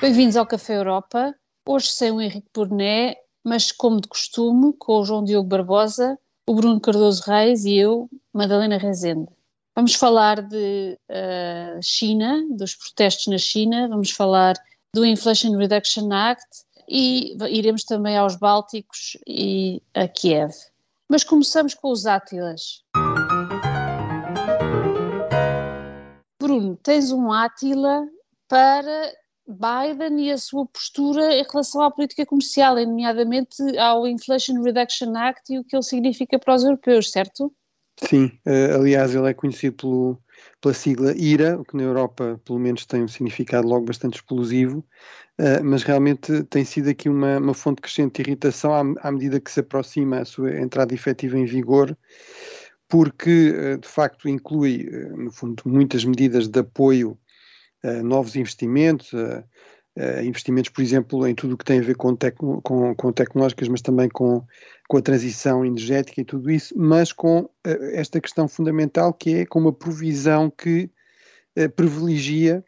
Bem-vindos ao Café Europa. Hoje sem o Henrique Burné, mas como de costume, com o João Diogo Barbosa, o Bruno Cardoso Reis e eu, Madalena Rezende. Vamos falar de uh, China, dos protestos na China, vamos falar do Inflation Reduction Act e iremos também aos Bálticos e a Kiev. Mas começamos com os Átilas. Bruno, tens um Átila para Biden e a sua postura em relação à política comercial, nomeadamente ao Inflation Reduction Act e o que ele significa para os europeus, certo? Sim, uh, aliás, ele é conhecido pelo, pela sigla IRA, o que na Europa, pelo menos, tem um significado logo bastante explosivo, uh, mas realmente tem sido aqui uma, uma fonte crescente de irritação à, à, medida que se aproxima a sua entrada efetiva em vigor, porque, uh, de facto, inclui, no fundo, muitas medidas de apoio novos investimentos, investimentos, por exemplo, em tudo o que tem a ver com, com, com tecnológicas, mas também com, com a transição energética e tudo isso, mas com uh, esta questão fundamental que é com uma provisão que uh, privilegia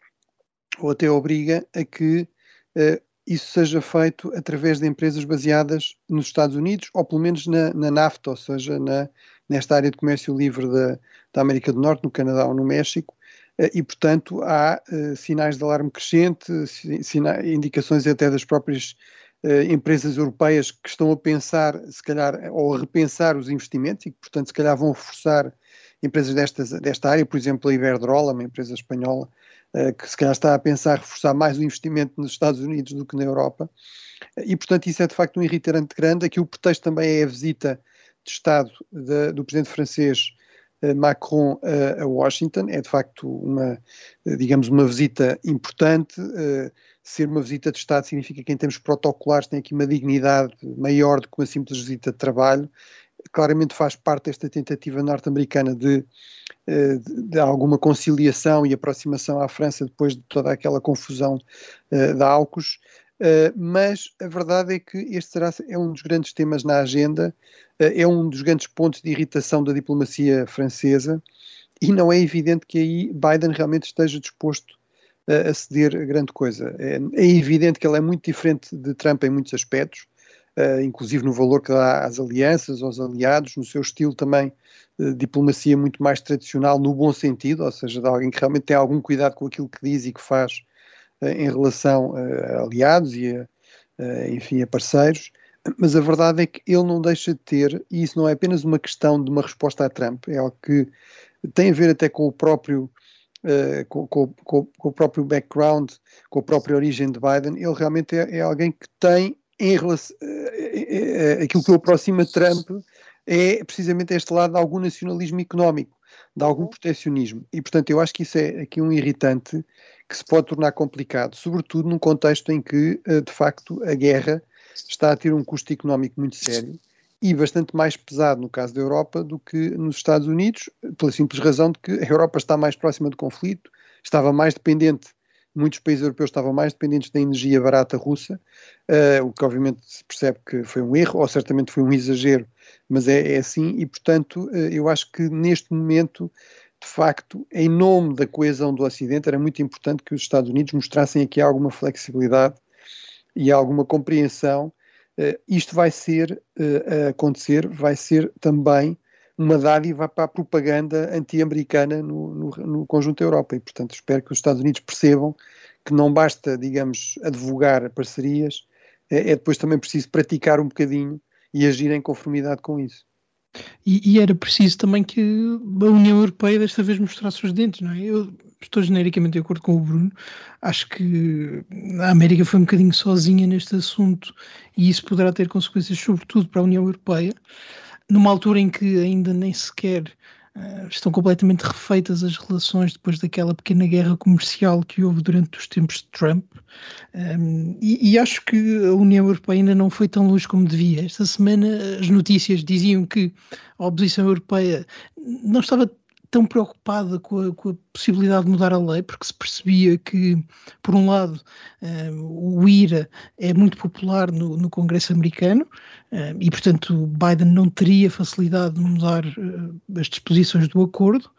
ou até obriga a que isso seja feito através de empresas baseadas nos Estados Unidos, ou pelo menos na, na NAFTA, ou seja, na, nesta área de comércio livre da, da América do Norte, no Canadá ou no México, eh, e, portanto, há uh, sinais de alarme crescente, indicações até das próprias uh, empresas europeias que estão a pensar, se calhar, ou a repensar os investimentos e que, portanto, se calhar vão reforçar empresas destas, desta área, por exemplo, a Iberdrola, uma empresa espanhola, que se calhar está a pensar reforçar mais o investimento nos Estados Unidos do que na Europa. E, portanto, isso é de facto um irritante grande. Aqui o pretexto também é a visita de Estado de, do presidente francês Macron a Washington. É de facto uma, digamos, uma visita importante. Eh, ser uma visita de Estado significa que, em termos protocolares, tem aqui uma dignidade maior do que uma simples visita de trabalho. Claramente faz parte desta tentativa norte-americana de, eh, de, alguma conciliação e aproximação à França depois de toda aquela confusão da AUKUS. Uh, mas a verdade é que este será, é um dos grandes temas na agenda eh, é um dos grandes pontos de irritação da diplomacia francesa e não é evidente que aí Biden realmente esteja disposto a ceder a grande coisa. É, é, evidente que ele é muito diferente de Trump em muitos aspectos, uh, inclusive no valor que dá às alianças, aos aliados, no seu estilo também de diplomacia muito mais tradicional, no bom sentido, ou seja, de alguém que realmente tem algum cuidado com aquilo que diz e que faz uh, em relação a aliados e a, enfim, a parceiros mas a verdade é que ele não deixa de ter, e isso não é apenas uma questão de uma resposta a Trump, é algo que tem a ver até com o próprio, uh, com, com, com, com, o próprio background, com a própria origem de Biden, ele realmente é, é alguém que tem em relação, uh, aquilo que o aproxima Trump é precisamente este lado de algum nacionalismo económico, de algum protecionismo. E, portanto, eu acho que isso é aqui um irritante que se pode tornar complicado, sobretudo num contexto em que, de facto, a guerra está a ter um custo económico muito sério e bastante mais pesado no caso da Europa do que nos Estados Unidos, pela simples razão de que a Europa está mais próxima do conflito, estava mais dependente, muitos países europeus estavam mais dependentes da energia barata russa, uh, o que obviamente se percebe que foi um erro, ou certamente foi um exagero, mas é, é assim, e portanto uh, eu acho que neste momento de facto, em nome da coesão do Ocidente, era muito importante que os Estados Unidos mostrassem aqui alguma flexibilidade e alguma compreensão, uh, isto vai ser, uh, a acontecer, vai ser também uma dádiva para a propaganda anti-americana no, no, no, conjunto da Europa. E, portanto, espero que os Estados Unidos percebam que não basta, digamos, advogar parcerias, é, é depois também preciso praticar um bocadinho e agir em conformidade com isso. E, e, era preciso também que a União Europeia desta vez mostrasse os dentes, não é? Eu estou genericamente de acordo com o Bruno. Acho que a América foi um bocadinho sozinha neste assunto e isso poderá ter consequências, sobretudo para a União Europeia, numa altura em que ainda nem sequer Uh, estão completamente refeitas as relações depois daquela pequena guerra comercial que houve durante os tempos de Trump. Um, e, e, acho que a União Europeia ainda não foi tão longe como devia. Esta semana as notícias diziam que a oposição europeia não estava tão preocupada com a, com a, possibilidade de mudar a lei, porque se percebia que, por um lado, um, o IRA é muito popular no, no Congresso americano um, e, portanto, Biden não teria facilidade de mudar uh, as disposições do acordo.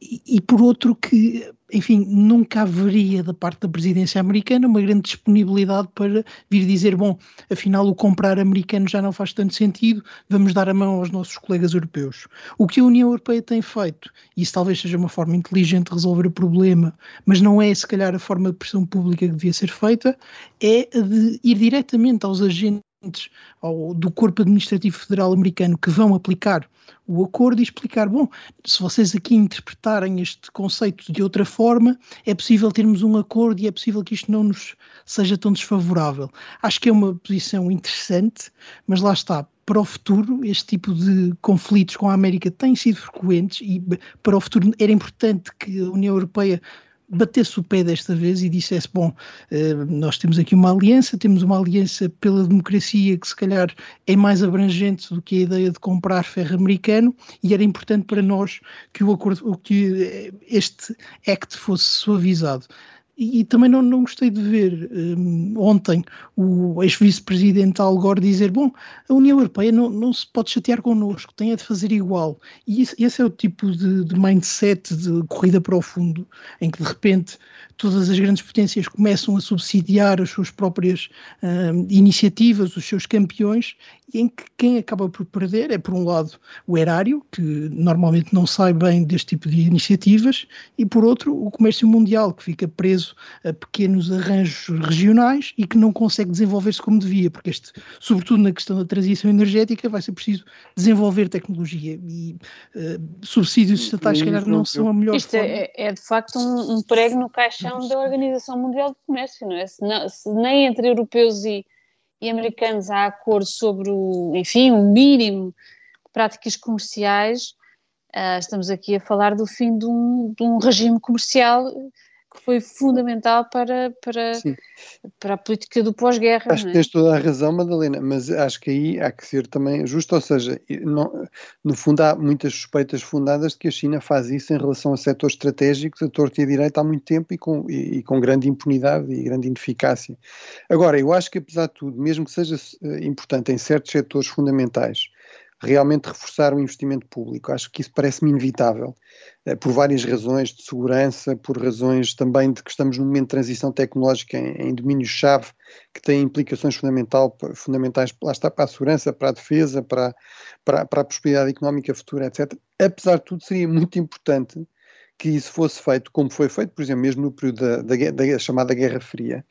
E, por outro que, enfim, nunca haveria da parte da presidência americana uma grande disponibilidade para vir dizer, bom, afinal o comprar americano já não faz tanto sentido, vamos dar a mão aos nossos colegas europeus. O que a União Europeia tem feito, e isso talvez seja uma forma inteligente de resolver o problema, mas não é se calhar a forma de pressão pública que devia ser feita, é de ir diretamente aos agentes ao, do corpo administrativo federal americano que vão aplicar o acordo e explicar, bom, se vocês aqui interpretarem este conceito de outra forma, é possível termos um acordo e é possível que isto não nos seja tão desfavorável. Acho que é uma posição interessante, mas lá está, para o futuro, este tipo de conflitos com a América têm sido frequentes e para o futuro era importante que a União Europeia batesse o pé desta vez e dissesse: Bom, eh, nós temos aqui uma aliança, temos uma aliança pela democracia que se calhar é mais abrangente do que a ideia de comprar ferro americano, e era importante para nós que o acordo, que eh, este act fosse suavizado. E, também não, não gostei de ver um, ontem o ex-vice-presidente Al Gore dizer: bom, a União Europeia não, não se pode chatear connosco, tem a de fazer igual. E esse, esse é o tipo de, de, mindset de corrida para o fundo, em que de repente todas as grandes potências começam a subsidiar as suas próprias um, iniciativas, os seus campeões, em que quem acaba por perder é, por um lado, o erário, que normalmente não sai bem deste tipo de iniciativas, e por outro, o comércio mundial, que fica preso a pequenos arranjos regionais e que não consegue desenvolver-se como devia, porque este, sobretudo na questão da transição energética, vai ser preciso desenvolver tecnologia e uh, subsídios estatais, se calhar, não são a melhor Isto forma. É, é, de facto um, um prego no caixão da Organização Mundial do Comércio, não é? Se, não, se nem entre europeus e e americanos há acordo sobre o, enfim, um mínimo de práticas comerciais, uh, estamos aqui a falar do fim de um, de um regime comercial que foi fundamental para, para, para a política do pós-guerra. Acho é? que tens toda a razão, Madalena, mas acho que aí há que ser também justo, ou seja, não, no fundo há muitas suspeitas fundadas de que a China faz isso em relação a setores estratégicos, a torto e a direito há muito tempo e com, e, e com grande impunidade e grande ineficácia. Agora, eu acho que apesar de tudo, mesmo que seja eh, importante em certos setores fundamentais, realmente reforçar o investimento público. Acho que isso parece-me inevitável, eh, por várias razões de segurança, por razões também de que estamos num momento de transição tecnológica em, em domínios-chave que têm implicações fundamentais lá está, para a segurança, para a defesa, para, para, para a prosperidade económica futura, etc. Apesar de tudo, seria muito importante que isso fosse feito como foi feito, por exemplo, mesmo no período da, da, da chamada Guerra Fria,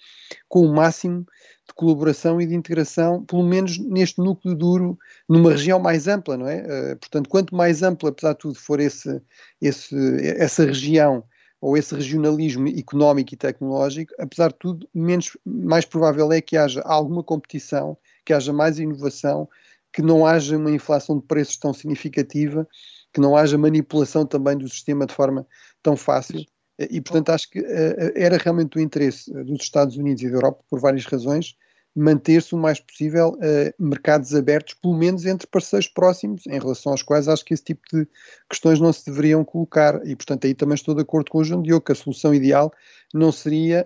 com o máximo de colaboração e de integração, pelo menos neste núcleo duro, numa região mais ampla, não é? Uh, portanto, quanto mais ampla, apesar de tudo, for esse, esse, essa região ou esse regionalismo económico e tecnológico, apesar de tudo, menos, mais provável é que haja alguma competição, que haja mais inovação, que não haja uma inflação de preços tão significativa, que não haja manipulação também do sistema de forma tão fácil. E, portanto, acho que uh, era realmente do interesse dos Estados Unidos e da Europa, por várias razões, manter-se o mais possível mercados abertos, pelo menos entre parceiros próximos, em relação aos quais acho que esse tipo de questões não se deveriam colocar. E, portanto, aí também estou de acordo com o João Diogo, que a solução ideal não seria,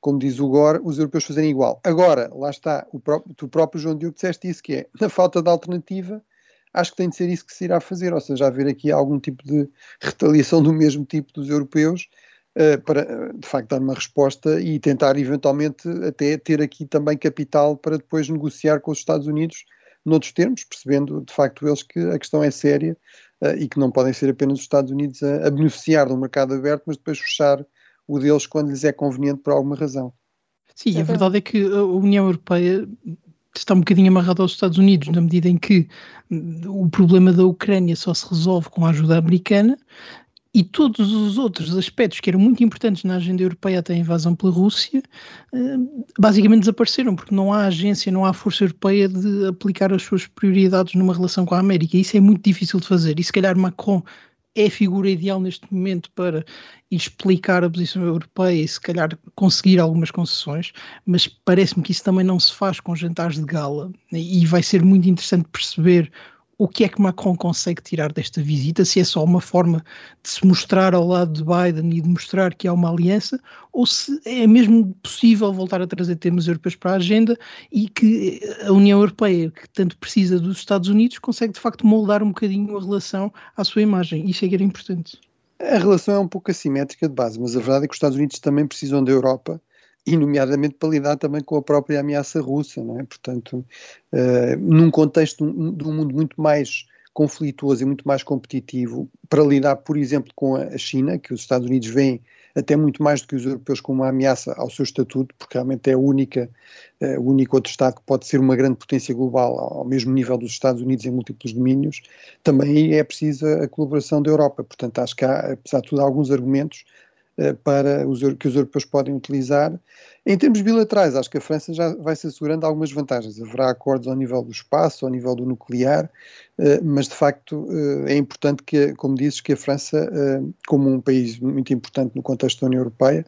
como diz o Gore, os europeus fazerem igual. Agora, lá está, o próprio, tu próprio, João Diogo, disseste isso, que é, na falta de alternativa, acho que tem de ser isso que se irá fazer, ou seja, haver aqui algum tipo de retaliação do mesmo tipo dos europeus, uh, para de facto dar uma resposta e tentar eventualmente até ter aqui também capital para depois negociar com os Estados Unidos noutros termos, percebendo de facto eles que a questão é séria uh, e que não podem ser apenas os Estados Unidos a, a beneficiar de um mercado aberto, mas depois fechar o deles quando lhes é conveniente por alguma razão. Sim, a verdade é que a União Europeia está um bocadinho amarrado aos Estados Unidos, na medida em que o problema da Ucrânia só se resolve com a ajuda americana e todos os outros aspectos que eram muito importantes na agenda europeia até a invasão pela Rússia, hum, basicamente desapareceram, porque não há agência, não há força europeia de aplicar as suas prioridades numa relação com a América. Isso é muito difícil de fazer. E se calhar Macron é a figura ideal neste momento para explicar a posição europeia e se calhar conseguir algumas concessões, mas parece-me que isso também não se faz com jantares de gala. E vai ser muito interessante perceber o que é que Macron consegue tirar desta visita, se é só uma forma de se mostrar ao lado de Biden e de mostrar que há uma aliança, ou se é mesmo possível voltar a trazer temas europeus para a agenda e que a União Europeia, que tanto precisa dos Estados Unidos, consegue de facto moldar um bocadinho a relação à sua imagem. Isso é que era importante. A relação é um pouco assimétrica de base, mas a verdade é que os Estados Unidos também precisam da Europa e nomeadamente para lidar também com a própria ameaça russa, não é? Portanto, uh, num contexto de um mundo muito mais conflituoso e muito mais competitivo, para lidar, por exemplo, com a China, que os Estados Unidos veem até muito mais do que os europeus como uma ameaça ao seu estatuto, porque realmente é a única, uh, o único outro Estado que pode ser uma grande potência global ao mesmo nível dos Estados Unidos em múltiplos domínios, também é precisa a colaboração da Europa. Portanto, acho que há, apesar de tudo, alguns argumentos para os, que os europeus podem utilizar em termos bilaterais, acho que a França já vai se assegurando algumas vantagens. Haverá acordos ao nível do espaço, ao nível do nuclear, eh, mas de facto eh, é importante que, como dizes, que a França, eh, como um país muito importante no contexto da União Europeia,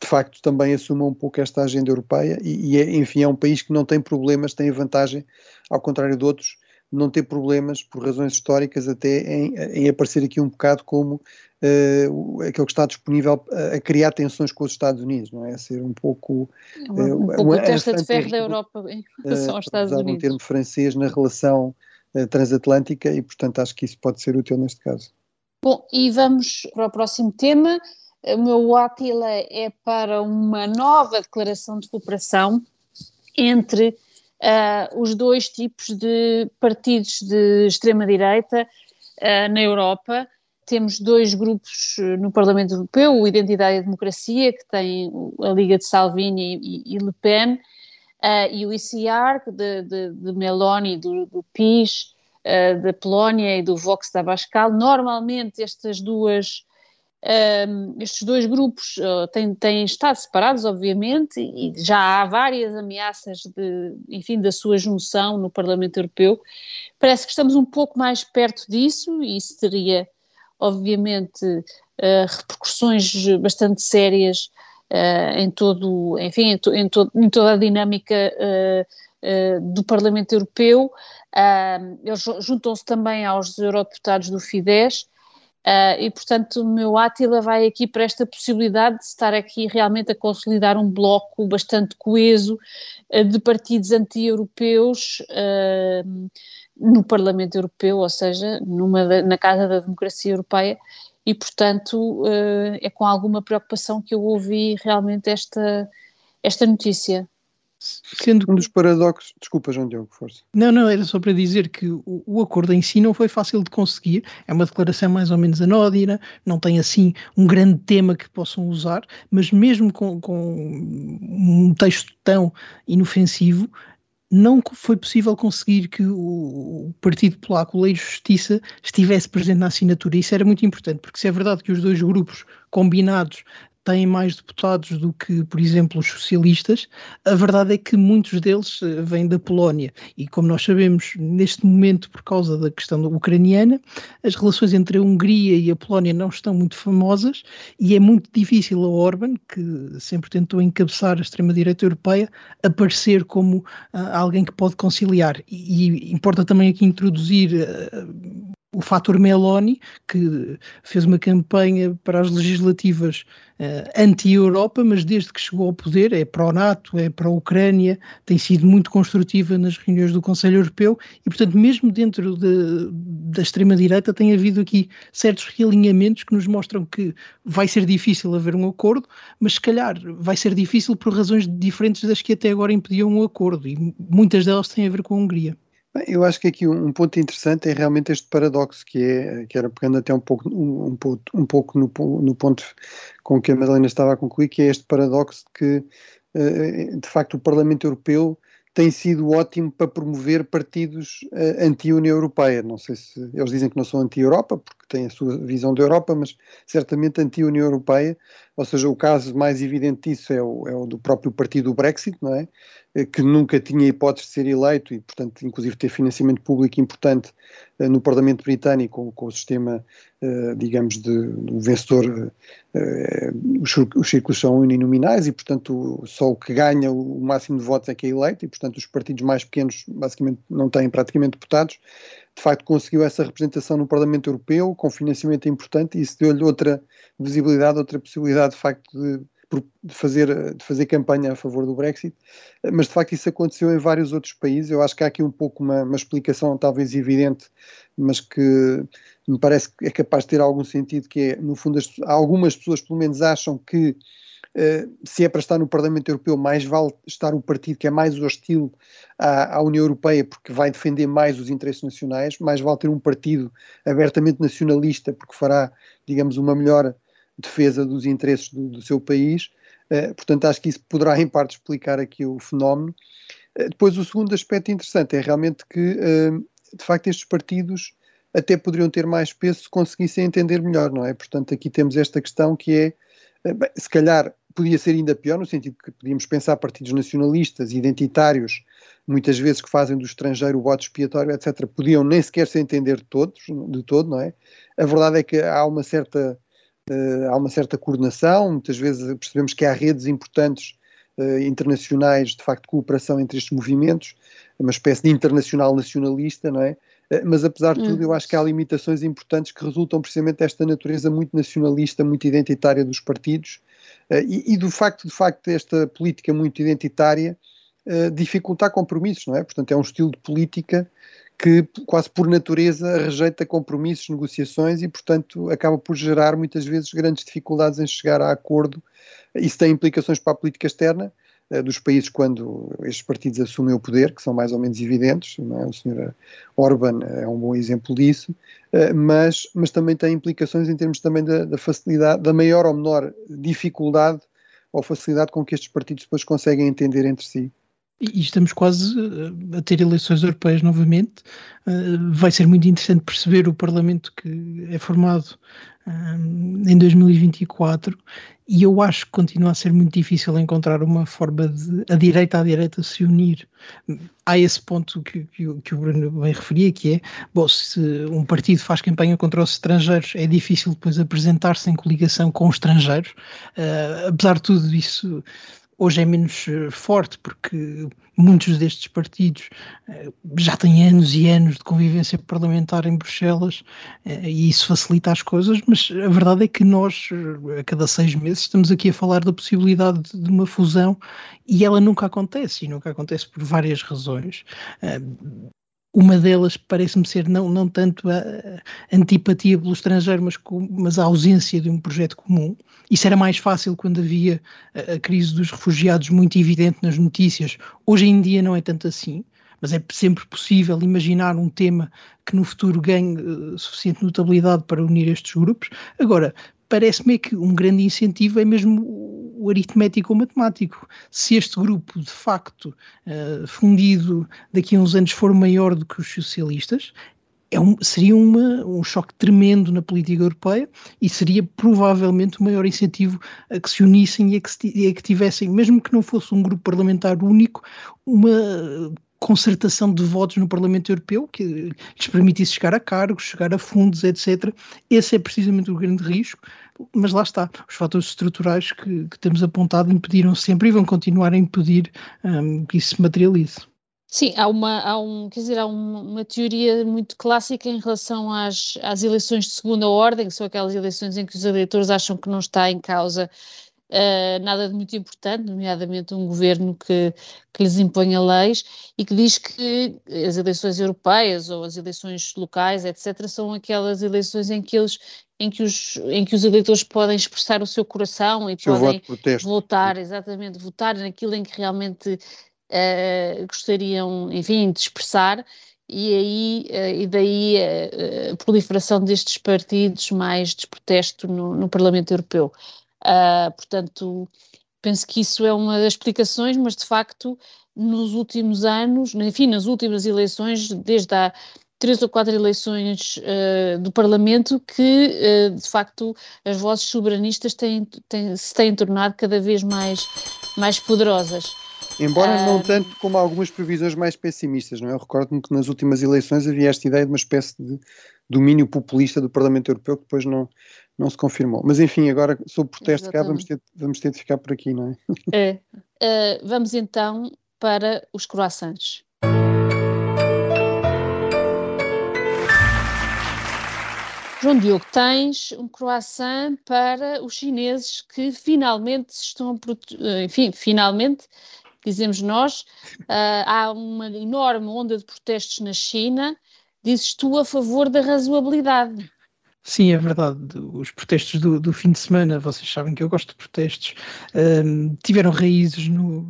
de facto também assuma um pouco esta agenda europeia e, e é, enfim, é um país que não tem problemas, tem a vantagem, ao contrário de outros, não ter problemas, por razões históricas, até em, em aparecer aqui um bocado como uh, aquele que está disponível a, a, criar tensões com os Estados Unidos, não é? A ser um pouco. Uh, um pouco uma, testa de ferro da Europa em relação aos Estados Unidos. um termo francês na relação transatlântica e, portanto, acho que isso pode ser útil neste caso. Bom, e vamos para o próximo tema. O meu Átila é para uma nova declaração de cooperação entre uh, os dois tipos de partidos de extrema-direita uh, na Europa, temos dois grupos eh, no Parlamento Europeu, o Identidade e Democracia, que tem a Liga de Salvini e, e Le Pen, uh, e o ICR, de, de, de Meloni, do, do PIS, uh, da Polónia e do Vox da Bascal. Normalmente estas duas, um, estes dois grupos uh, têm, têm estado separados, obviamente, e já há várias ameaças de, enfim, da sua junção no Parlamento Europeu. Parece que estamos um pouco mais perto disso e isso teria obviamente, uh, repercussões bastante sérias uh, em todo, enfim, em, to, em, to, em toda a dinâmica uh, do Parlamento Europeu. eles juntam-se também aos eurodeputados do Fidesz. e, portanto, o meu Átila vai aqui para esta possibilidade de estar aqui realmente a consolidar um bloco bastante coeso de partidos anti-europeus no Parlamento Europeu, ou seja, numa, na Casa da Democracia Europeia, e portanto uh, é com alguma preocupação que eu ouvi realmente esta, esta notícia. Sendo um dos paradoxos. Desculpa, João Diogo, força. Não, não, era só para dizer que o, o, acordo em si não foi fácil de conseguir, é uma declaração mais ou menos anódina, não tem assim um grande tema que possam usar, mas mesmo com, com um texto tão inofensivo, não foi possível conseguir que o Partido Polaco, Lei de Justiça, estivesse presente na assinatura. Isso era muito importante, porque se é verdade que os dois grupos combinados têm mais deputados do que, por exemplo, os socialistas, a verdade é que muitos deles eh, vêm da Polónia. E como nós sabemos, neste momento, por causa da questão ucraniana, as relações entre a Hungria e a Polónia não estão muito famosas e é muito difícil a Orban, que sempre tentou encabeçar a extrema-direita europeia, aparecer como uh, alguém que pode conciliar. E, e importa também aqui introduzir. Uh, o fator Meloni, que fez uma campanha para as legislativas uh, anti-Europa, mas desde que chegou ao poder é pró-NATO, é pró-Ucrânia, tem sido muito construtiva nas reuniões do Conselho Europeu e, portanto, mesmo dentro de, da extrema-direita tem havido aqui certos realinhamentos que nos mostram que vai ser difícil haver um acordo, mas se calhar vai ser difícil por razões diferentes das que até agora impediam um acordo e muitas delas têm a ver com a Hungria. Bem, eu acho que aqui um, ponto interessante é realmente este paradoxo que é, que era pegando até um pouco, um, um, um pouco no, no, ponto com que a Madalena estava a concluir, que é este paradoxo de que, eh, de facto, o Parlamento Europeu tem sido ótimo para promover partidos uh, anti-União Europeia. Não sei se eles dizem que não são anti-Europa, porque têm a sua visão da Europa, mas certamente anti-União Europeia. Ou seja, o caso mais evidente disso é o, é o do próprio partido Brexit, não é? Eh, que nunca tinha hipótese de ser eleito e, portanto, inclusive ter financiamento público importante no Parlamento Britânico com, o sistema, uh, digamos, de, do vencedor, os, os, círculos são uninominais e, portanto, só o que ganha o, máximo de votos é que é eleito e, portanto, os partidos mais pequenos basicamente não têm praticamente deputados. De facto, conseguiu essa representação no Parlamento Europeu com financiamento importante e isso deu-lhe outra visibilidade, outra possibilidade, de facto, de de, fazer, de fazer campanha a favor do Brexit, mas de facto isso aconteceu em vários outros países. Eu acho que há aqui um pouco uma, uma explicação talvez evidente, mas que me parece que é capaz de ter algum sentido, que é, no fundo, as, algumas pessoas pelo menos acham que Uh, se é para estar no Parlamento Europeu, mais vale estar o partido que é mais hostil à, à, União Europeia, porque vai defender mais os interesses nacionais, mais vale ter um partido abertamente nacionalista, porque fará, digamos, uma melhor defesa dos interesses do, do seu país. Uh, portanto, acho que isso poderá, em parte, explicar aqui o fenómeno. Uh, depois, o segundo aspecto interessante é realmente que, de facto, estes partidos até poderiam ter mais peso se conseguissem entender melhor, não é? Portanto, aqui temos esta questão que é, bem, se calhar podia ser ainda pior, no sentido que podíamos pensar partidos nacionalistas, identitários, muitas vezes que fazem do estrangeiro o voto expiatório, etc., podiam nem sequer se entender de todos, de todo, não é? A verdade é que há uma certa, uh, há uma certa coordenação, muitas vezes percebemos que há redes importantes uh, internacionais, de facto, de cooperação entre estes movimentos, uma espécie de internacional nacionalista, não é? Uh, mas apesar de tudo, eu acho que há limitações importantes que resultam precisamente desta natureza muito nacionalista, muito identitária dos partidos, eh, e, e, do facto, de facto, esta política muito identitária dificultar compromissos, não é? Portanto, é um estilo de política que quase por natureza rejeita compromissos, negociações e, portanto, acaba por gerar muitas vezes grandes dificuldades em chegar a acordo. Isso tem implicações para a política externa, eh, dos países quando estes partidos assumem o poder, que são mais ou menos evidentes, é? o Sr. Orban é um bom exemplo disso, eh, mas, mas também tem implicações em termos também da, da facilidade, da maior ou menor dificuldade ou facilidade com que estes partidos depois conseguem entender entre si. E estamos quase eh, a ter eleições europeias novamente. Vai ser muito interessante perceber o Parlamento que é formado em 2024 e eu acho que continua a ser muito difícil encontrar uma forma de a direita à direita se unir. Há esse ponto que, que, que o Bruno bem referia, que é, bom, se um partido faz campanha contra os estrangeiros, é difícil depois apresentar-se em coligação com os estrangeiros. Uh, apesar de tudo isso, hoje é menos eh, forte, porque muitos destes partidos eh, já têm anos e anos de convivência parlamentar em Bruxelas eh, e isso facilita as coisas, mas a verdade é que nós, a cada seis meses, estamos aqui a falar da possibilidade de uma fusão e ela nunca acontece, e nunca acontece por várias razões. Uma delas parece-me ser não, não tanto a, antipatia pelo estrangeiro, mas, com, mas a ausência de um projeto comum. Isso era mais fácil quando havia a, a, crise dos refugiados muito evidente nas notícias. Hoje em dia não é tanto assim, mas é sempre possível imaginar um tema que no futuro ganhe uh, suficiente notabilidade para unir estes grupos. Agora, parece-me que um grande incentivo é mesmo o aritmético ou matemático. Se este grupo, de facto, uh, fundido daqui a uns anos for maior do que os socialistas, é um, seria uma, um choque tremendo na política europeia e seria provavelmente o maior incentivo a que se unissem e a que, a que tivessem, mesmo que não fosse um grupo parlamentar único, uma concertação de votos no Parlamento Europeu que lhes permitisse chegar a cargos, chegar a fundos, etc. Esse é precisamente o grande risco, mas lá está, os fatores estruturais que, que temos apontado impediram sempre e vão continuar a impedir um, que isso se materialize. Sim, há uma, há um, quer dizer, há uma, uma, teoria muito clássica em relação às, às eleições de segunda ordem, que são aquelas eleições em que os eleitores acham que não está em causa Uh, nada de muito importante, nomeadamente um governo que, que lhes imponha leis e que diz que as eleições europeias ou as eleições locais, etc., são aquelas eleições em que eles em que os, em que os eleitores podem expressar o seu coração e seu podem votar, exatamente, votar naquilo em que realmente uh, gostariam, enfim, de expressar e aí uh, e daí a proliferação destes partidos mais de protesto no, no Parlamento Europeu. Uh, portanto, penso que isso é uma das explicações, mas de facto, nos últimos anos, enfim, nas últimas eleições, desde há três ou quatro eleições uh, do Parlamento, que uh, de facto as vozes soberanistas têm, têm, se têm tornado cada vez mais, mais poderosas. Embora não tanto como algumas previsões mais pessimistas, não é? Eu recordo-me que nas últimas eleições havia esta ideia de uma espécie de domínio populista do Parlamento Europeu que depois não, não se confirmou. Mas enfim, agora sob protesto cá vamos ter, vamos ter de ficar por aqui, não é? é. Uh, vamos então para os croissants. João Diogo, tens um croissant para os chineses que finalmente estão a enfim, finalmente, dizemos nós, uh, há uma enorme onda de protestos na China. Dizes tu a favor da razoabilidade. Sim, é verdade. Os protestos do, do, fim de semana, vocês sabem que eu gosto de protestos, um, tiveram raízes no,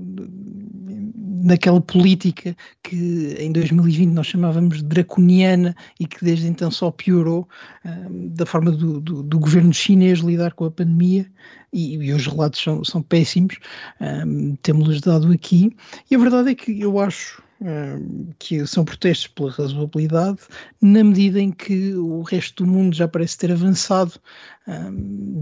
naquela política que em 2020 nós chamávamos de draconiana e que desde então só piorou, um, da forma do, do, do, governo chinês lidar com a pandemia. E, e os relatos são, são péssimos, um, temos-los dado aqui. E a verdade é que eu acho que são protestos pela razoabilidade, na medida em que o resto do mundo já parece ter avançado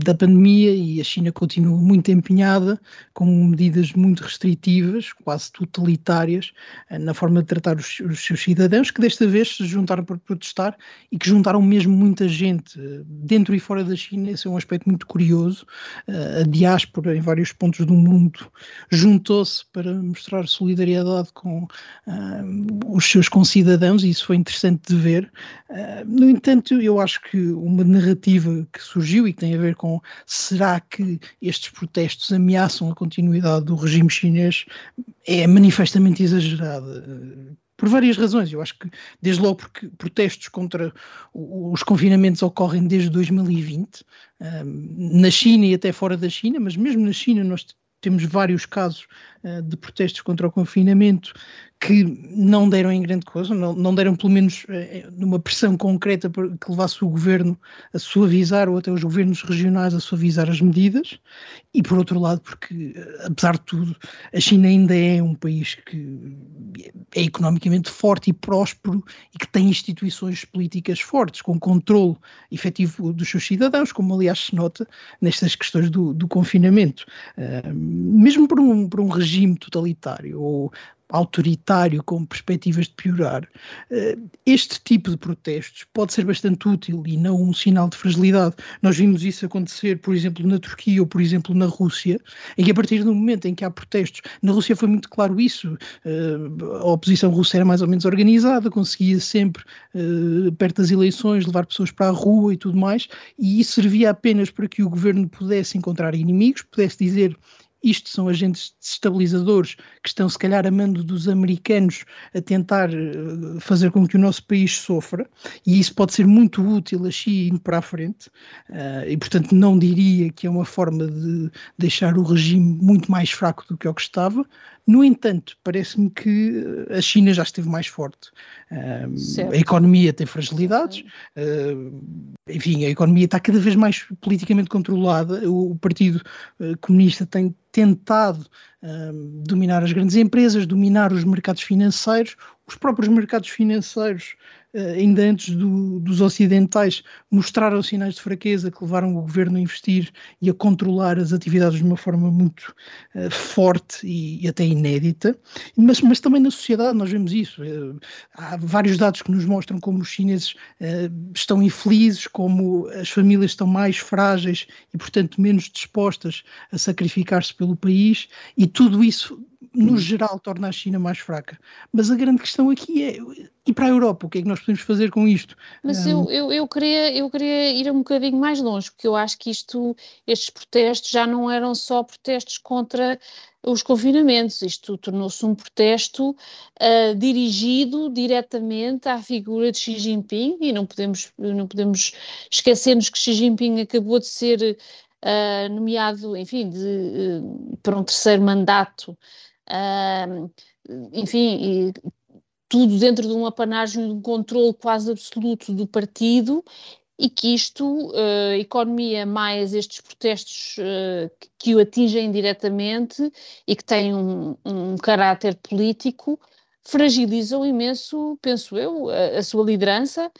da pandemia e a China continua muito empenhada com medidas muito restritivas, quase totalitárias, uh, na forma de tratar os, os, seus cidadãos, que desta vez se juntaram para protestar e que juntaram mesmo muita gente uh, dentro e fora da China. Esse é um aspecto muito curioso. Uh, a diáspora em vários pontos do mundo juntou-se para mostrar solidariedade com os seus concidadãos e isso foi interessante de ver. no entanto, eu acho que uma narrativa que surgiu surgiu e que tem a ver com será que estes protestos ameaçam a continuidade do regime chinês é manifestamente exagerada por várias razões. Eu acho que, desde logo, porque protestos contra os confinamentos ocorrem desde 2020, na China e até fora da China, mas mesmo na China nós temos vários casos de protestos contra o confinamento que não deram em grande coisa, não, não deram pelo menos uh, numa pressão concreta que levasse o governo a suavizar ou até os governos regionais a suavizar as medidas, e por outro lado, porque uh, apesar de tudo, a China ainda é um país que é economicamente forte e próspero e que tem instituições políticas fortes, com controle efetivo dos seus cidadãos, como aliás se nota nestas questões do, do confinamento. Uh, mesmo por um, por um regime totalitário ou autoritário com perspectivas de piorar, eh, este tipo de protestos pode ser bastante útil e não um sinal de fragilidade. Nós vimos isso acontecer, por exemplo, na Turquia ou, por exemplo, na Rússia, em que a partir do momento em que há protestos, na Rússia foi muito claro isso, eh, a oposição russa era mais ou menos organizada, conseguia sempre, eh, perto das eleições, levar pessoas para a rua e tudo mais, e isso servia apenas para que o governo pudesse encontrar inimigos, pudesse dizer isto são agentes desestabilizadores que estão, se calhar, a mando dos americanos a tentar eh, fazer com que o nosso país sofra, e isso pode ser muito útil a Xi indo para a frente, uh, e portanto não diria que é uma forma de deixar o regime muito mais fraco do que o que estava, no entanto, parece-me que eh, a China já esteve mais forte. Uh, a economia tem fragilidades, enfim, a economia está cada vez mais politicamente controlada. O, Partido Comunista tem tentado dominar as grandes empresas, dominar os mercados financeiros. Os próprios mercados financeiros ainda antes do, dos ocidentais, mostraram sinais de fraqueza que levaram o governo a investir e a controlar as atividades de uma forma muito uh, forte e, e, até inédita. Mas, mas também na sociedade nós vemos isso. Uh, há vários dados que nos mostram como os chineses uh, estão infelizes, como as famílias estão mais frágeis e, portanto, menos dispostas a sacrificar-se pelo país, e tudo isso no geral, torna a China mais fraca. Mas a grande questão aqui é: e para a Europa, o que é que nós podemos fazer com isto? Mas um... eu, eu, eu, queria, eu queria ir um bocadinho mais longe, porque eu acho que isto, estes protestos já não eram só protestos contra os confinamentos, isto tornou-se um protesto uh, dirigido diretamente à figura de Xi Jinping, e não podemos, não podemos esquecermos que Xi Jinping acabou de ser uh, nomeado, enfim, de, uh, para um terceiro mandato uh, enfim, tudo dentro de um apanágio de um controle quase absoluto do partido e que isto, uh, economia mais estes protestos uh, que, que, o atingem diretamente e que têm um, um caráter político, fragilizam imenso, penso eu, a, a sua liderança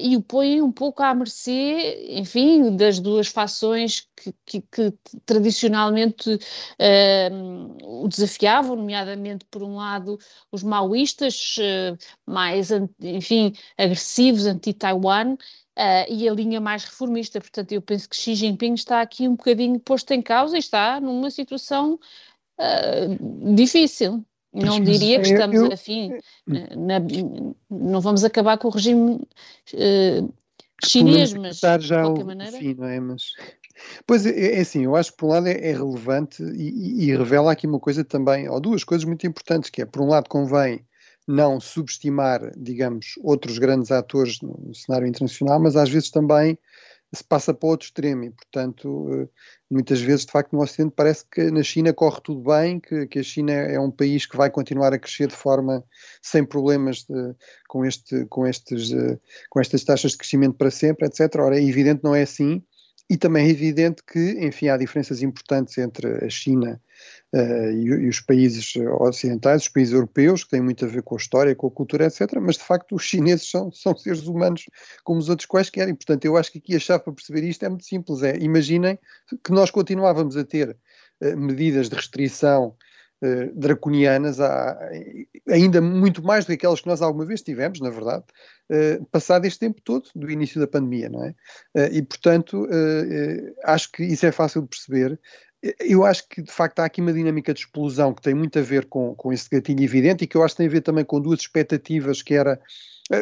e o põem um pouco à mercê, enfim, das duas fações que, que, que tradicionalmente uh, o desafiavam, nomeadamente, por um lado, os maoístas, uh, mais, enfim, agressivos, anti-Taiwan, e a linha mais reformista. Portanto, eu penso que Xi Jinping está aqui um bocadinho posto em causa e está numa situação difícil. Não diria que estamos, eu, enfim, na, não vamos acabar com o regime uh, chinês, mas já de qualquer maneira. Fim, não é? Mas, pois é, é assim, eu acho que por um lado é, é relevante e, e, revela aqui uma coisa também, ou duas coisas muito importantes, que é, por um lado, convém não subestimar, digamos, outros grandes atores no cenário internacional, mas às vezes também se passa para outro extremo e, portanto, eh, muitas vezes, de facto, no Ocidente parece que na China corre tudo bem, que, que a China é um país que vai continuar a crescer de forma sem problemas de, com, este, com, estes, eh, com estas taxas de crescimento para sempre, etc. Ora, é evidente não é assim e também é evidente que, enfim, há diferenças importantes entre a China uh, e, e, os países ocidentais, os países europeus, que têm muito a ver com a história, com a cultura, etc. Mas, de facto, os chineses são, são seres humanos como os outros quaisquer. E, portanto, eu acho que aqui a chave para perceber isto é muito simples. É, imaginem que nós continuávamos a ter uh, medidas de restrição uh, draconianas, há, ainda muito mais do que aquelas que nós alguma vez tivemos, na verdade, uh, passado este tempo todo do início da pandemia, não é? Uh, e, portanto, acho que isso é fácil de perceber. Eu acho que, de facto, há aqui uma dinâmica de explosão que tem muito a ver com, com esse gatilho evidente e que eu acho que tem a ver também com duas expectativas que era,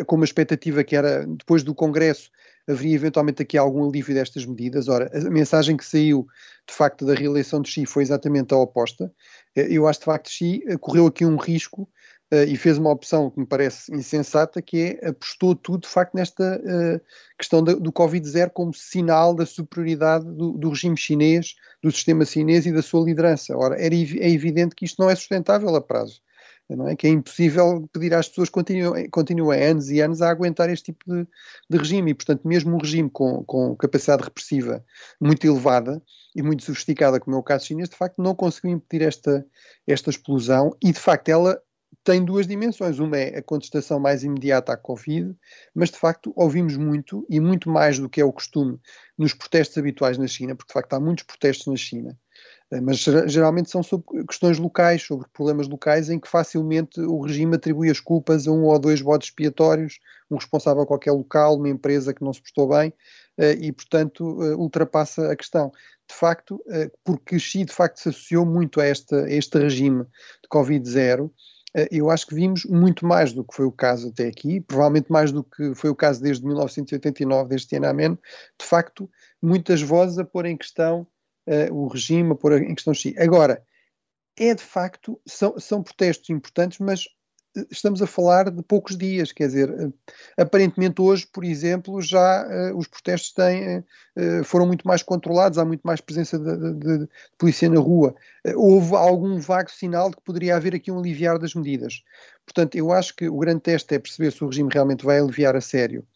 com uma expectativa que era, depois do Congresso, haveria eventualmente aqui algum alívio destas medidas. Ora, a mensagem que saiu, de facto, da reeleição de Xi foi exatamente a oposta. Eu acho, de facto, que Xi correu aqui um risco Uh, e fez uma opção que me parece insensata, que é apostou tudo de facto nesta uh, questão do, do Covid-0 como sinal da superioridade do, do, regime chinês, do sistema chinês e da sua liderança. Ora, era, é evidente que isto não é sustentável a prazo. Não é? Que é impossível pedir às pessoas que continuem, anos e anos a aguentar este tipo de, de regime. E, portanto, mesmo um regime com, com capacidade repressiva muito elevada e muito sofisticada, como é o caso chinês, de facto não conseguiu impedir esta, esta explosão e, de facto, ela tem duas dimensões. Uma é a contestação mais imediata à Covid, mas de facto ouvimos muito e muito mais do que é o costume nos protestos habituais na China, porque de facto há muitos protestos na China, mas geralmente são sobre questões locais, sobre problemas locais em que facilmente o regime atribui as culpas a um ou dois bodes expiatórios, um responsável a qualquer local, uma empresa que não se prestou bem eh, e, portanto, eh, ultrapassa a questão. De facto, porque Xi de facto se associou muito a, esta, a este regime de Covid-0, eh, eu acho que vimos muito mais do que foi o caso até aqui, provavelmente mais do que foi o caso desde 1989, desde Tiananmen, de facto, muitas vozes a pôr em questão uh, o regime, a pôr em questão Xi. Agora, é de facto, são, são protestos importantes, mas estamos a falar de poucos dias, quer dizer, eh, aparentemente hoje, por exemplo, já uh, os protestos têm, uh, foram muito mais controlados, há muito mais presença de, de, de polícia na rua. Uh, houve algum vago sinal de que poderia haver aqui um aliviar das medidas. Portanto, eu acho que o grande teste é perceber se o regime realmente vai aliviar a sério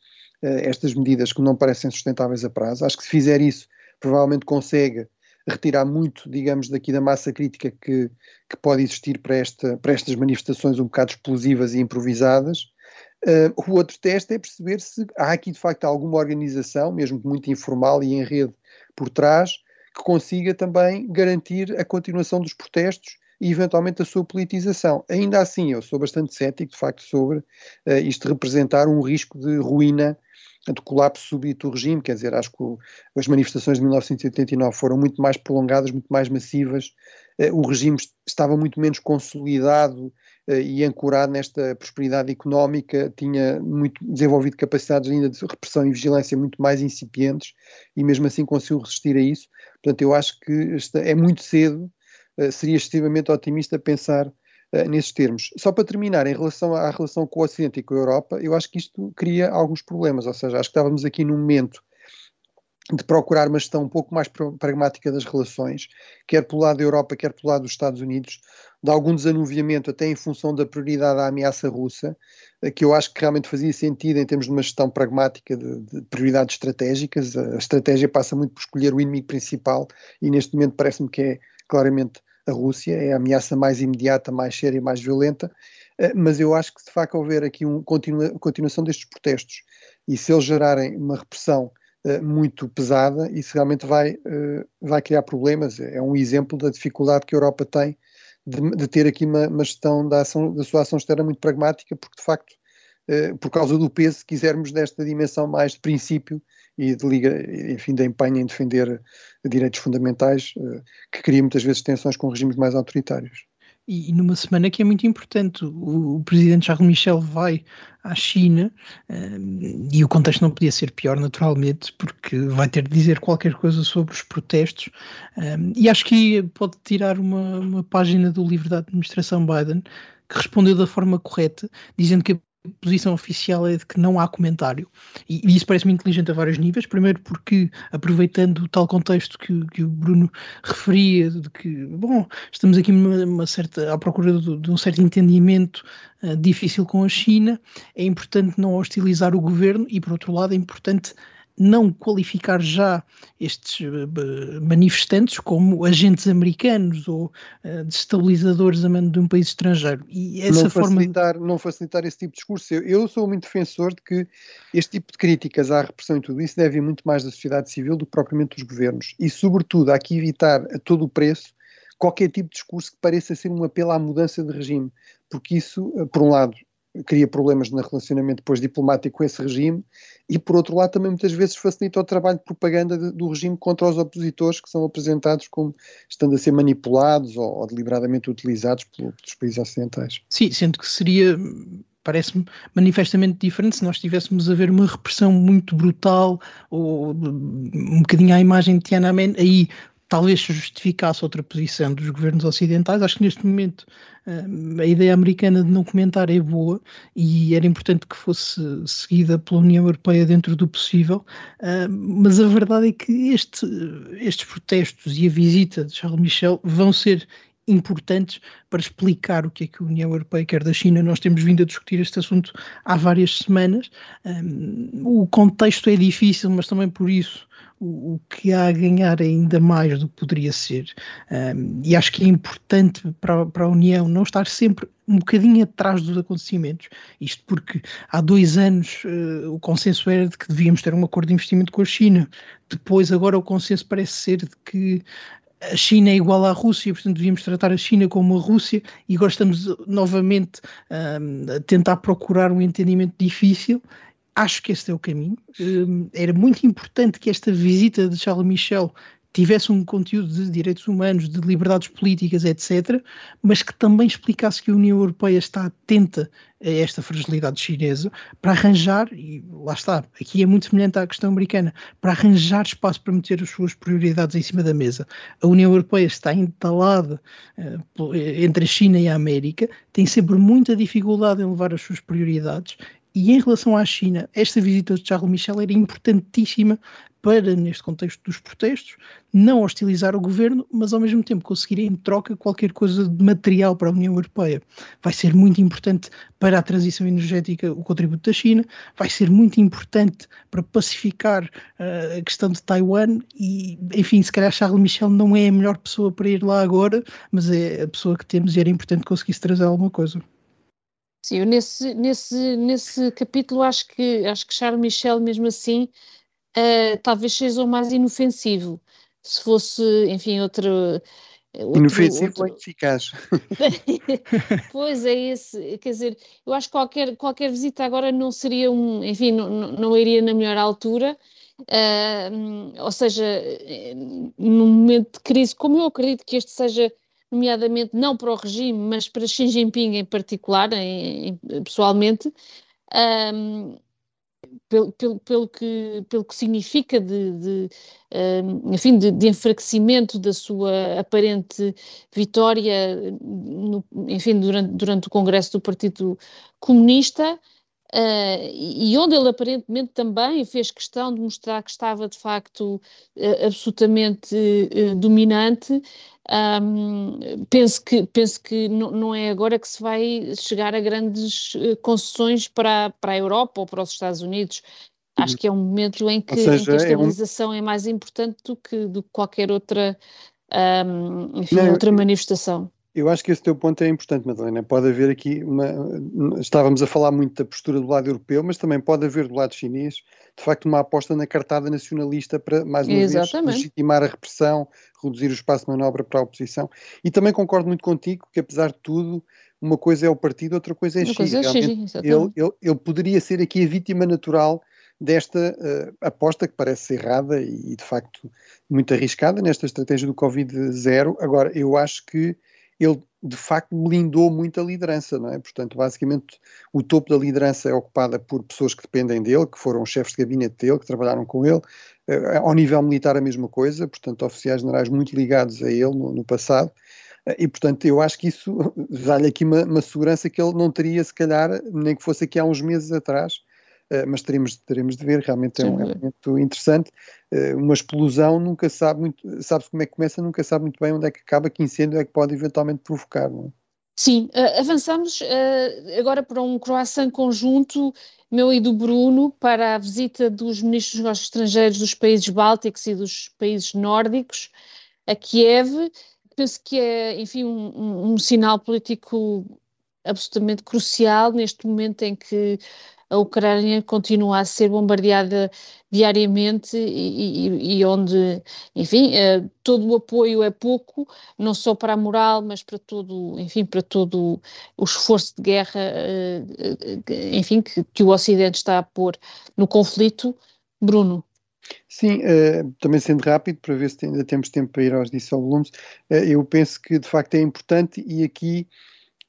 estas medidas que não parecem sustentáveis a prazo. Acho que se fizer isso, provavelmente consegue retirar muito, digamos, daqui da massa crítica que, que pode existir para, esta, para estas manifestações um bocado explosivas e improvisadas. Uh, o outro teste é perceber se há aqui de facto alguma organização, mesmo muito informal e em rede por trás, que consiga também garantir a continuação dos protestos e eventualmente a sua politização. Ainda assim, eu sou bastante cético de facto sobre uh, isto representar um risco de ruína do colapso súbito do regime, quer dizer, acho que o, as manifestações de 1989 foram muito mais prolongadas, muito mais massivas, eh, o regime estava muito menos consolidado eh, e ancorado nesta prosperidade económica, tinha muito desenvolvido capacidades ainda de repressão e vigilância muito mais incipientes e mesmo assim conseguiu resistir a isso. Portanto, eu acho que é muito cedo, eh, seria excessivamente otimista pensar uh, nesses termos. Só para terminar, em relação à relação com o Ocidente e com a Europa, eu acho que isto cria alguns problemas, ou seja, acho que estávamos aqui num momento de procurar uma gestão um pouco mais pragmática das relações, quer pelo lado da Europa, quer pelo lado dos Estados Unidos, de algum desanuviamento até em função da prioridade à ameaça russa, eh, que eu acho que realmente fazia sentido em termos de uma gestão pragmática de, de prioridades estratégicas. A estratégia passa muito por escolher o inimigo principal e neste momento parece-me que é claramente a Rússia, é a ameaça mais imediata, mais séria e mais violenta, eh, mas eu acho que de facto houver aqui uma continua, continuação destes protestos e se eles gerarem uma repressão uh, muito pesada, isso realmente vai, uh, vai criar problemas. É um exemplo da dificuldade que a Europa tem de, de ter aqui uma, uma gestão da, ação, da sua ação externa muito pragmática, porque de facto, por causa do peso, se quisermos desta dimensão mais de princípio, e de liga, enfim, de empenho em defender direitos fundamentais, eh, que cria muitas vezes tensões com regimes mais autoritários. e, numa semana que é muito importante. O, presidente Charles Michel vai à China um, e o contexto não podia ser pior, naturalmente, porque vai ter de dizer qualquer coisa sobre os protestos. E acho que pode tirar uma, uma página do livro da administração Biden que respondeu da forma correta, dizendo que a posição oficial é de que não há comentário. E, e isso parece-me inteligente a vários níveis. Primeiro, porque, aproveitando o tal contexto que, que o Bruno referia, de que, bom, estamos aqui numa, certa, à procura de, de um certo entendimento uh, difícil com a China, é importante não hostilizar o governo e, por outro lado, é importante não qualificar já estes uh, manifestantes como agentes americanos ou uh, destabilizadores a mando de um país estrangeiro. E essa não forma. Facilitar, não facilitar esse tipo de discurso. Eu, eu, sou muito defensor de que este tipo de críticas à repressão e tudo isso deve muito mais da sociedade civil do que propriamente dos governos. E, sobretudo, há que evitar a todo o preço qualquer tipo de discurso que pareça ser um apelo à mudança de regime, porque isso, eh, por um lado, cria problemas no relacionamento depois diplomático com esse regime e por outro lado também muitas vezes facilita o trabalho de propaganda de, do regime contra os opositores que são apresentados como estando a ser manipulados ou, ou deliberadamente utilizados pelos países ocidentais. Sim, sendo que seria parece-me manifestamente diferente se nós estivéssemos a ver uma repressão muito brutal ou um bocadinho à imagem de Tiananmen, aí talvez se justificasse outra posição dos governos ocidentais. Acho que neste momento a ideia americana de não comentar é boa e era importante que fosse seguida pela União Europeia dentro do possível, mas a verdade é que este, estes protestos e a visita de Charles Michel vão ser importantes para explicar o que é que a União Europeia quer da China. Nós temos vindo a discutir este assunto há várias semanas. Um, o contexto é difícil, mas também por isso o, que há a ganhar ainda mais do que poderia ser. Um, e acho que é importante para, para a União não estar sempre um bocadinho atrás dos acontecimentos. Isto porque há dois anos uh, o consenso era de que devíamos ter um acordo de investimento com a China. Depois, agora, o consenso parece ser de que a China é igual à Rússia, portanto devíamos tratar a China como a Rússia e agora estamos novamente um, a tentar procurar um entendimento difícil. Acho que este é o caminho. Um, era muito importante que esta visita de Charles Michel tivesse um conteúdo de direitos humanos, de liberdades políticas, etc., mas que também explicasse que a União Europeia está atenta a esta fragilidade chinesa para arranjar, e lá está, aqui é muito semelhante à questão americana, para arranjar espaço para meter as suas prioridades em cima da mesa. A União Europeia está entalada uh, entre a China e a América, tem sempre muita dificuldade em levar as suas prioridades e em relação à China, esta visita de Charles Michel era importantíssima para, neste contexto dos protestos, não hostilizar o governo, mas ao mesmo tempo conseguir em troca qualquer coisa de material para a União Europeia. Vai ser muito importante para a transição energética o contributo da China, vai ser muito importante para pacificar uh, a questão de Taiwan e, enfim, se calhar Charles Michel não é a melhor pessoa para ir lá agora, mas é a pessoa que temos e era importante conseguir trazer alguma coisa. Sim, eu nesse, nesse, nesse capítulo acho que, acho que Charles Michel, mesmo assim, uh, talvez seja o mais inofensivo. Se fosse, enfim, outro. outro inofensivo outro... ou eficaz. pois é esse, quer dizer, eu acho que qualquer, qualquer visita agora não seria um, enfim, não, não iria na melhor altura, uh, ou seja, eh, num momento de crise, como eu acredito que este seja nomeadamente não para o regime, mas para Xi Jinping em particular, em, em, pessoalmente, um, pelo, pelo, pelo, que, pelo que significa de, de, um, enfim, de, de, enfraquecimento da sua aparente vitória, no, enfim, durante, durante o Congresso do Partido Comunista, Uh, e onde ele aparentemente também fez questão de mostrar que estava de facto uh, absolutamente uh, dominante, um, penso que, penso que não, é agora que se vai chegar a grandes concessões para, para a Europa ou para os Estados Unidos. Acho que é um momento em que, seja, em que a estabilização é, um... é, mais importante do que, do que qualquer outra, um, enfim, não, outra manifestação. Eu acho que esse teu ponto é importante, Madalena. Pode haver aqui uma. Estávamos a falar muito da postura do lado europeu, mas também pode haver do lado chinês, de facto, uma aposta na cartada nacionalista para, mais uma Exatamente. vez, legitimar a repressão, reduzir o espaço de manobra para a oposição. E também concordo muito contigo que, apesar de tudo, uma coisa é o partido, outra coisa é a China. É ele, ele, ele poderia ser aqui a vítima natural desta uh, aposta que parece ser errada e, de facto, muito arriscada nesta estratégia do Covid-0. Agora, eu acho que ele de facto blindou muito a liderança, não é? Portanto, basicamente, o topo da liderança é ocupada por pessoas que dependem dele, que foram chefes de gabinete dele, que trabalharam com ele. Uh, ao nível militar, a mesma coisa, portanto, oficiais generais muito ligados a ele no, no passado. Uh, e, portanto, eu acho que isso dá-lhe aqui uma, uma, segurança que ele não teria, se calhar, nem que fosse aqui há uns meses atrás. Uh, mas teremos, teremos de ver, realmente é um elemento interessante. uma explosão nunca sabe muito, sabe-se como é que começa, nunca sabe muito bem onde é que acaba, que incêndio é que pode eventualmente provocar. Não é? Sim, uh, avançamos agora para um croissant conjunto, meu e do Bruno, para a visita dos ministros dos negócios estrangeiros dos países bálticos e dos países nórdicos a Kiev. Penso que é, enfim, um, um sinal político absolutamente crucial neste momento em que a Ucrânia continua a ser bombardeada diariamente e, e, e onde, enfim, eh, todo o apoio é pouco, não só para a moral, mas para todo, enfim, para todo o esforço de guerra, eh, enfim, que, que o Ocidente está a pôr no conflito. Bruno. Sim, uh, também sendo rápido, para ver se ainda temos tempo para ir aos dissolvolumes, uh, eu penso que de facto é importante e aqui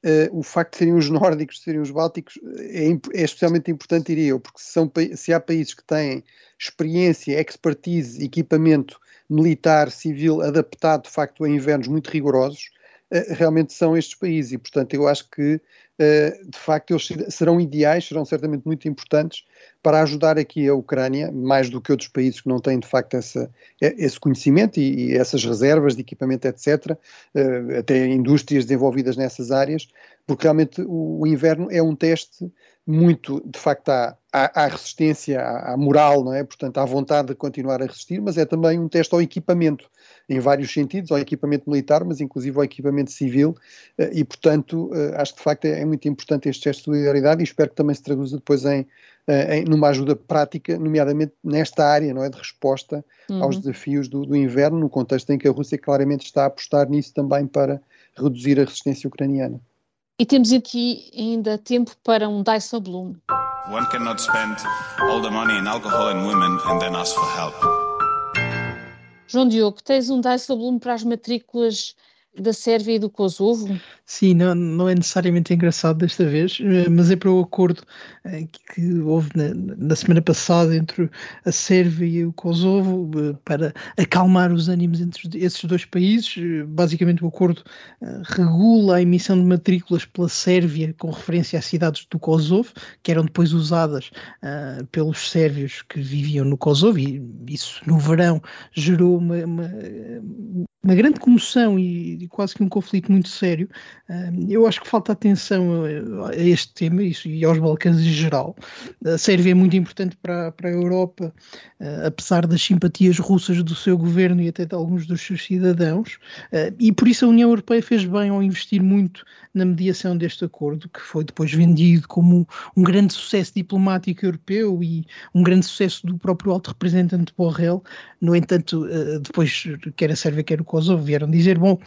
Uh, o facto de serem os nórdicos, de serem os bálticos, é, é, especialmente importante, diria eu, porque se, são, se há países que têm experiência, expertise, equipamento militar, civil adaptado de facto a invernos muito rigorosos, uh, realmente são estes países. E, portanto, eu acho que de facto eles serão ideais, serão certamente muito importantes para ajudar aqui a Ucrânia, mais do que outros países que não têm de facto essa, esse conhecimento e, e essas reservas de equipamento, etc., uh, até indústrias desenvolvidas nessas áreas, porque realmente o, inverno é um teste muito, de facto, à, à, resistência, à, à, moral, não é? Portanto, à vontade de continuar a resistir, mas é também um teste ao equipamento, em vários sentidos, ao equipamento militar, mas inclusive ao equipamento civil, uh, e, portanto, acho que de facto é, é, muito importante este gesto de solidariedade e espero que também se traduza depois em, uh, em numa ajuda prática, nomeadamente nesta área, não é? De resposta uhum. aos desafios do, do inverno, no contexto em que a Rússia claramente está a apostar nisso também para reduzir a resistência ucraniana. E temos aqui ainda tempo para um Dyson Bloom. One cannot spend all the money in alcohol and women and then ask for help. João Diogo, tens um Dyson Bloom para as matrículas da Sérvia e do Kosovo? Sim, não, não é necessariamente engraçado desta vez, eh, mas é para o acordo eh, que houve na, na semana passada entre a Sérvia e o Kosovo eh, para acalmar os ânimos entre esses dois países. Basicamente, o acordo regula a emissão de matrículas pela Sérvia com referência às cidades do Kosovo, que eram depois usadas uh, pelos sérvios que viviam no Kosovo, e isso no verão gerou uma, uma, uma grande comoção e, e, quase que um conflito muito sério. eu acho que falta atenção a, a este tema isso, e aos Balcãs em geral. A Sérvia é muito importante para, para a Europa, uh, apesar das simpatias russas do seu governo e até de alguns dos seus cidadãos, uh, e por isso a União Europeia fez bem ao investir muito na mediação deste acordo, que foi depois vendido como um grande sucesso diplomático europeu e um grande sucesso do próprio alto representante Borrell. No entanto, uh, depois, quer a Sérvia, quer o Kosovo, vieram dizer: bom,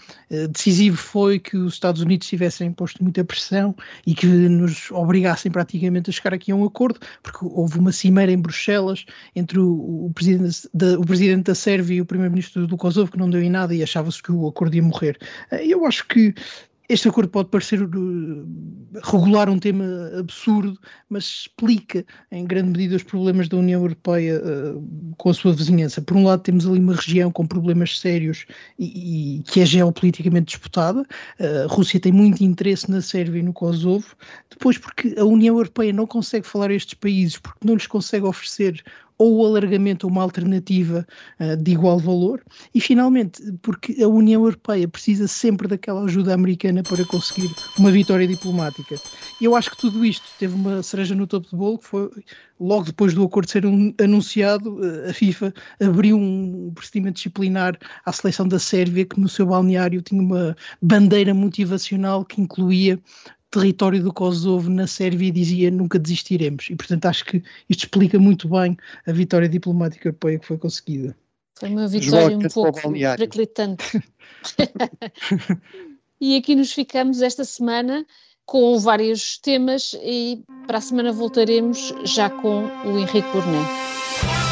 decisivo foi que os Estados Unidos tivessem imposto muita pressão e que nos obrigassem praticamente a chegar aqui a um acordo, porque houve uma cimeira em Bruxelas entre o, o, presidente, da, o presidente da Sérvia e o primeiro-ministro do Kosovo que não deu em nada e achava-se que o acordo ia morrer. Eu acho que este acordo pode parecer uh, regular um tema absurdo, mas explica em grande medida os problemas da União Europeia uh, com a sua vizinhança. Por um lado, temos ali uma região com problemas sérios e, e que é geopoliticamente disputada. Uh, a Rússia tem muito interesse na Sérvia e no Kosovo. Depois, porque a União Europeia não consegue falar a estes países porque não lhes consegue oferecer ou o alargamento a uma alternativa uh, de igual valor, e finalmente, porque a União Europeia precisa sempre daquela ajuda americana para conseguir uma vitória diplomática. Eu acho que tudo isto teve uma cereja no topo do bolo, que foi logo depois do acordo ser um, anunciado, uh, a FIFA abriu um procedimento disciplinar à seleção da Sérvia, que no seu balneário tinha uma bandeira motivacional que incluía território do Kosovo na Sérvia e dizia nunca desistiremos. E, portanto, acho que isto explica muito bem a vitória diplomática europeia que foi conseguida. Foi uma vitória um pouco periclitante. e aqui nos ficamos esta semana com vários temas e para a semana voltaremos já com o Henrique Bournet.